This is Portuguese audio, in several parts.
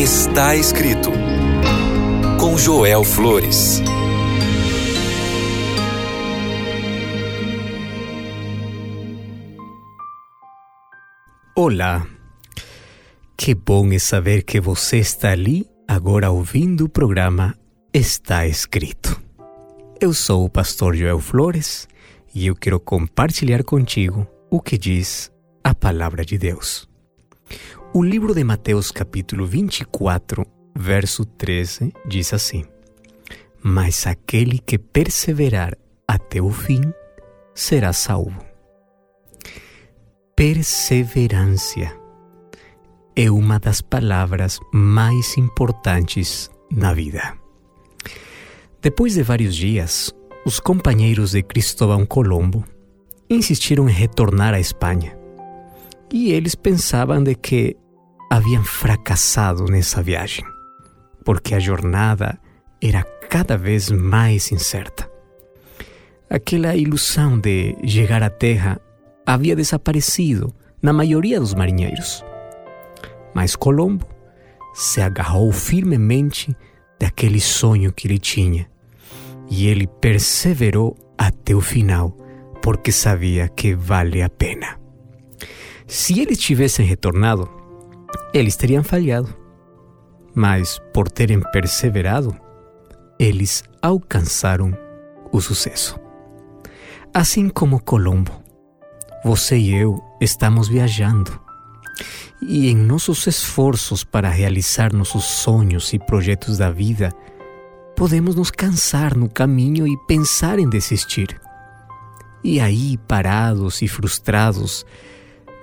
Está escrito com Joel Flores. Olá, que bom é saber que você está ali agora ouvindo o programa Está Escrito. Eu sou o pastor Joel Flores e eu quero compartilhar contigo o que diz a palavra de Deus. O livro de Mateus, capítulo 24, verso 13, diz assim: Mas aquele que perseverar até o fim será salvo. Perseverança é uma das palavras mais importantes na vida. Depois de vários dias, os companheiros de Cristóvão Colombo insistiram em retornar à Espanha. E eles pensavam de que haviam fracassado nessa viagem, porque a jornada era cada vez mais incerta. Aquela ilusão de chegar à Terra havia desaparecido na maioria dos marinheiros. Mas Colombo se agarrou firmemente daquele sonho que ele tinha e ele perseverou até o final, porque sabia que vale a pena. Se eles tivessem retornado, eles teriam falhado. Mas por terem perseverado, eles alcançaram o sucesso. Assim como Colombo, você e eu estamos viajando. E em nossos esforços para realizar nossos sonhos e projetos da vida, podemos nos cansar no caminho e pensar em desistir. E aí, parados e frustrados,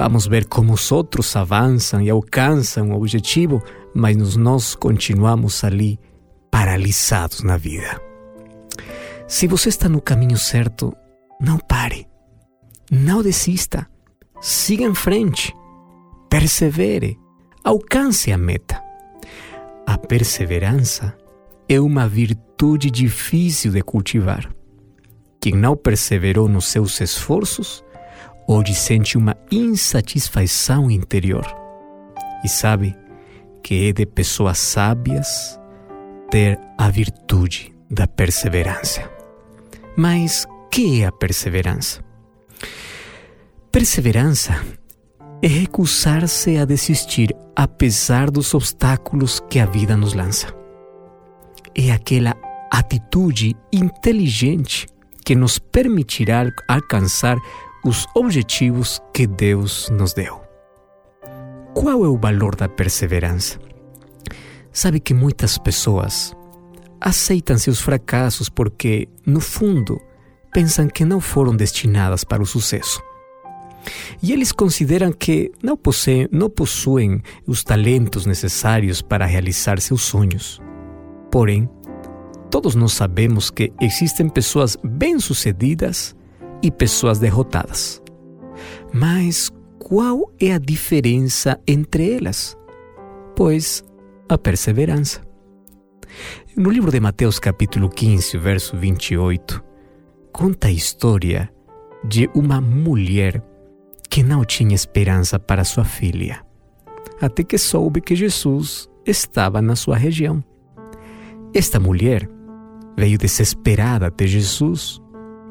vamos ver como os outros avançam e alcançam o objetivo, mas nós continuamos ali paralisados na vida. Se você está no caminho certo, não pare, não desista, siga em frente, persevere, alcance a meta. A perseverança é uma virtude difícil de cultivar. Quem não perseverou nos seus esforços, hoje sente uma insatisfação interior. E sabe que é de pessoas sábias ter a virtude da perseverança. Mas que é a perseverança? Perseverança é recusar-se a desistir apesar dos obstáculos que a vida nos lança é aquela atitude inteligente que nos permitirá alcançar os objetivos que Deus nos deu. Qual é o valor da perseverança? Sabe que muitas pessoas aceitam seus fracassos porque, no fundo, pensam que não foram destinadas para o sucesso. E eles consideram que não possuem, não possuem os talentos necessários para realizar seus sonhos. Porém, todos nós sabemos que existem pessoas bem-sucedidas e pessoas derrotadas. Mas qual é a diferença entre elas? Pois a perseverança. No livro de Mateus, capítulo 15, verso 28, conta a história de uma mulher que não tinha esperança para sua filha, até que soube que Jesus estava na sua região. Esta mulher veio desesperada até Jesus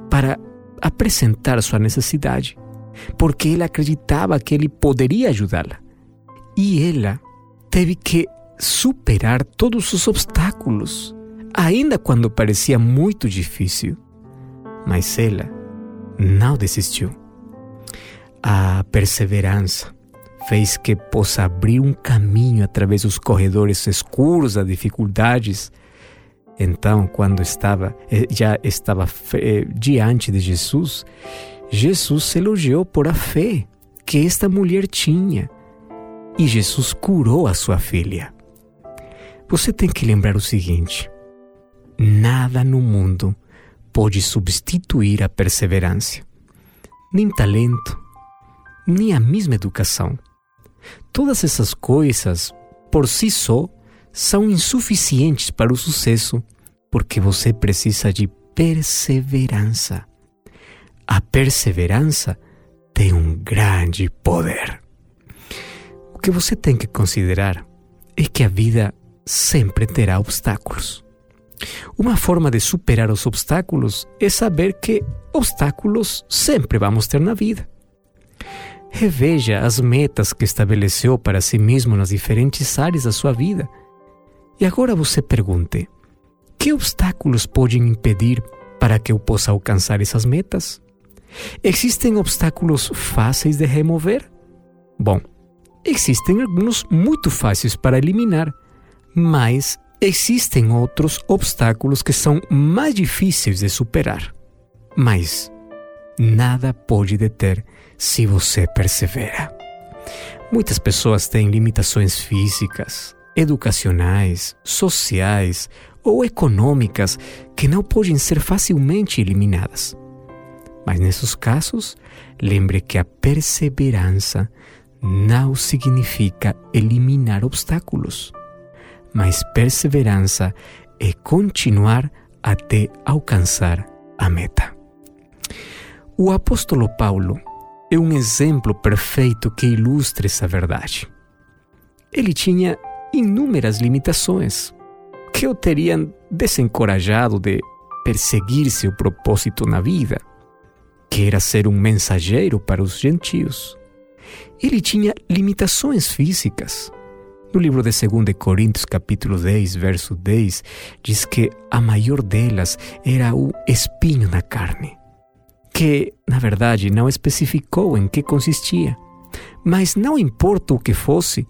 para apresentar sua necessidade, porque ela acreditava que ele poderia ajudá-la. E ela teve que superar todos os obstáculos, ainda quando parecia muito difícil. Mas ela não desistiu. A perseverança fez que possa abrir um caminho através dos corredores escuros das dificuldades então, quando estava eh, já estava eh, diante de Jesus, Jesus se elogiou por a fé que esta mulher tinha e Jesus curou a sua filha. Você tem que lembrar o seguinte: nada no mundo pode substituir a perseverança, nem talento, nem a mesma educação. Todas essas coisas, por si só, são insuficientes para o sucesso, porque você precisa de perseverança. A perseverança tem um grande poder. O que você tem que considerar é que a vida sempre terá obstáculos. Uma forma de superar os obstáculos é saber que obstáculos sempre vamos ter na vida. Reveja as metas que estabeleceu para si mesmo nas diferentes áreas da sua vida. E agora você pergunte: que obstáculos podem impedir para que eu possa alcançar essas metas? Existem obstáculos fáceis de remover? Bom, existem alguns muito fáceis para eliminar, mas existem outros obstáculos que são mais difíceis de superar. Mas nada pode deter se você persevera. Muitas pessoas têm limitações físicas, educacionais, sociais ou econômicas que não podem ser facilmente eliminadas. Mas nesses casos, lembre que a perseverança não significa eliminar obstáculos, mas perseverança é continuar até alcançar a meta. O apóstolo Paulo é um exemplo perfeito que ilustra essa verdade. Ele tinha inúmeras limitações que o teriam desencorajado de perseguir seu propósito na vida que era ser um mensageiro para os gentios. Ele tinha limitações físicas. No livro de 2 Coríntios, capítulo 10, verso 10, diz que a maior delas era o espinho na carne, que, na verdade, não especificou em que consistia. Mas não importa o que fosse,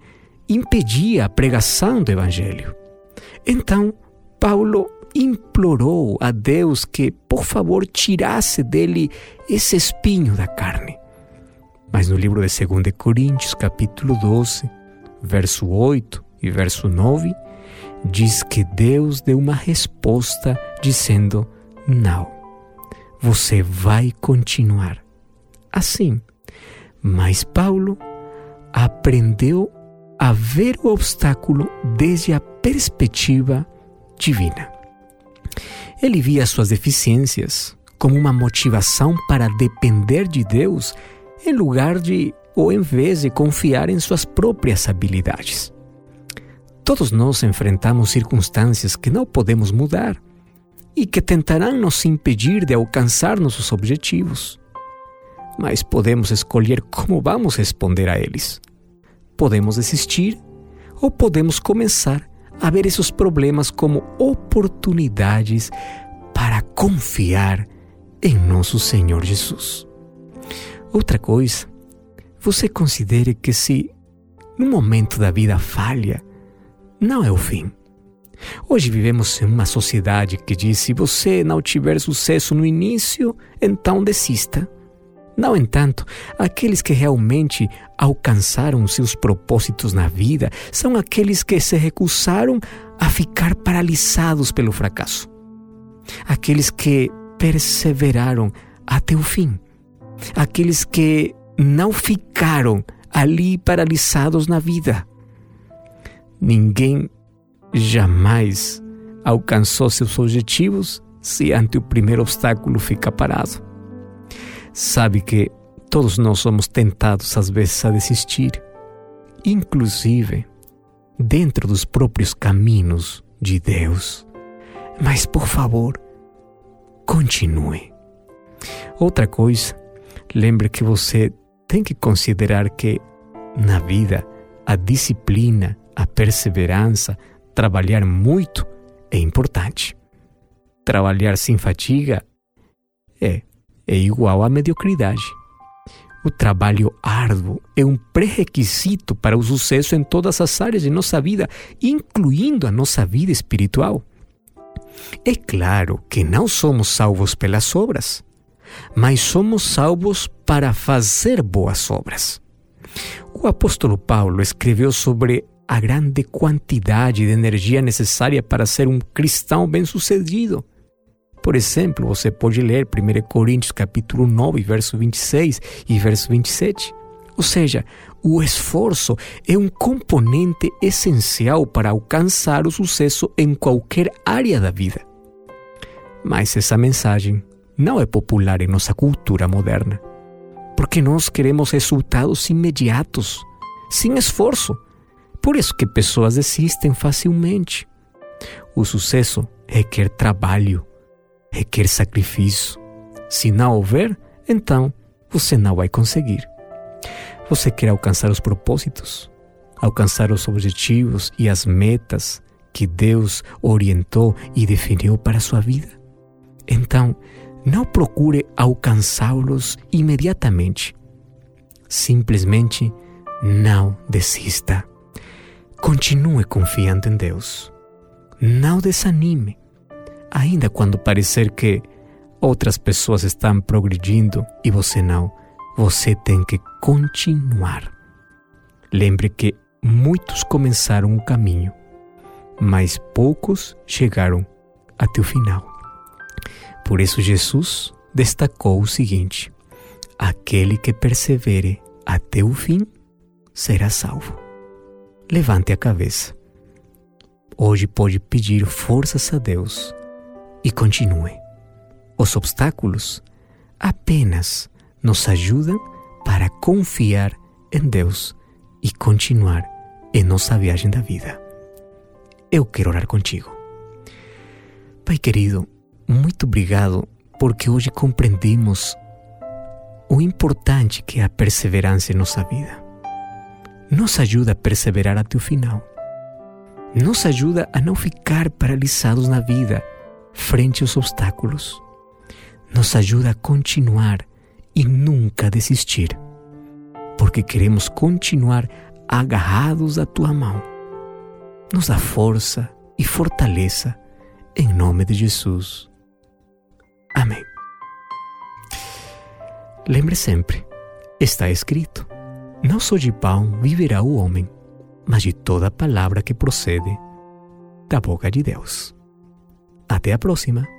impedia a pregação do Evangelho. Então, Paulo implorou a Deus que, por favor, tirasse dele esse espinho da carne. Mas no livro de 2 Coríntios, capítulo 12, verso 8 e verso 9, diz que Deus deu uma resposta dizendo: Não, você vai continuar assim. Mas Paulo aprendeu a ver o obstáculo desde a perspectiva divina. Ele via suas deficiências como uma motivação para depender de Deus em lugar de ou em vez de confiar em suas próprias habilidades. Todos nós enfrentamos circunstâncias que não podemos mudar e que tentarão nos impedir de alcançar nossos objetivos. Mas podemos escolher como vamos responder a eles. Podemos desistir ou podemos começar a ver esses problemas como oportunidades para confiar em nosso Senhor Jesus. Outra coisa, você considere que se no momento da vida falha, não é o fim. Hoje vivemos em uma sociedade que diz: se você não tiver sucesso no início, então desista. No entanto, aqueles que realmente alcançaram seus propósitos na vida são aqueles que se recusaram a ficar paralisados pelo fracasso. Aqueles que perseveraram até o fim. Aqueles que não ficaram ali paralisados na vida. Ninguém jamais alcançou seus objetivos se ante o primeiro obstáculo fica parado sabe que todos nós somos tentados às vezes a desistir, inclusive dentro dos próprios caminhos de Deus. Mas por favor, continue. Outra coisa, lembre que você tem que considerar que na vida a disciplina, a perseverança, trabalhar muito é importante. Trabalhar sem fatiga é é igual à mediocridade. O trabalho árduo é um pré-requisito para o sucesso em todas as áreas de nossa vida, incluindo a nossa vida espiritual. É claro que não somos salvos pelas obras, mas somos salvos para fazer boas obras. O apóstolo Paulo escreveu sobre a grande quantidade de energia necessária para ser um cristão bem-sucedido. Por exemplo, você pode ler 1 Coríntios capítulo 9, verso 26 e verso 27. Ou seja, o esforço é um componente essencial para alcançar o sucesso em qualquer área da vida. Mas essa mensagem não é popular em nossa cultura moderna, porque nós queremos resultados imediatos, sem esforço. Por isso que pessoas desistem facilmente. O sucesso requer trabalho, requer sacrifício. Se não houver, então você não vai conseguir. Você quer alcançar os propósitos, alcançar os objetivos e as metas que Deus orientou e definiu para a sua vida. Então, não procure alcançá-los imediatamente. Simplesmente não desista. Continue confiando em Deus. Não desanime. Ainda quando parecer que outras pessoas estão progredindo e você não, você tem que continuar. Lembre que muitos começaram o caminho, mas poucos chegaram até o final. Por isso, Jesus destacou o seguinte: aquele que persevere até o fim será salvo. Levante a cabeça. Hoje pode pedir forças a Deus e continue. Os obstáculos apenas nos ajudam para confiar em Deus e continuar em nossa viagem da vida. Eu quero orar contigo. Pai querido, muito obrigado porque hoje compreendemos o importante que é a perseverança em nossa vida. Nos ajuda a perseverar até o final. Nos ajuda a não ficar paralisados na vida frente aos obstáculos. Nos ajuda a continuar e nunca desistir, porque queremos continuar agarrados à tua mão. Nos dá força e fortaleza em nome de Jesus. Amém. Lembre sempre, está escrito: Não só de pão viverá o homem, mas de toda palavra que procede da boca de Deus. Até a próxima!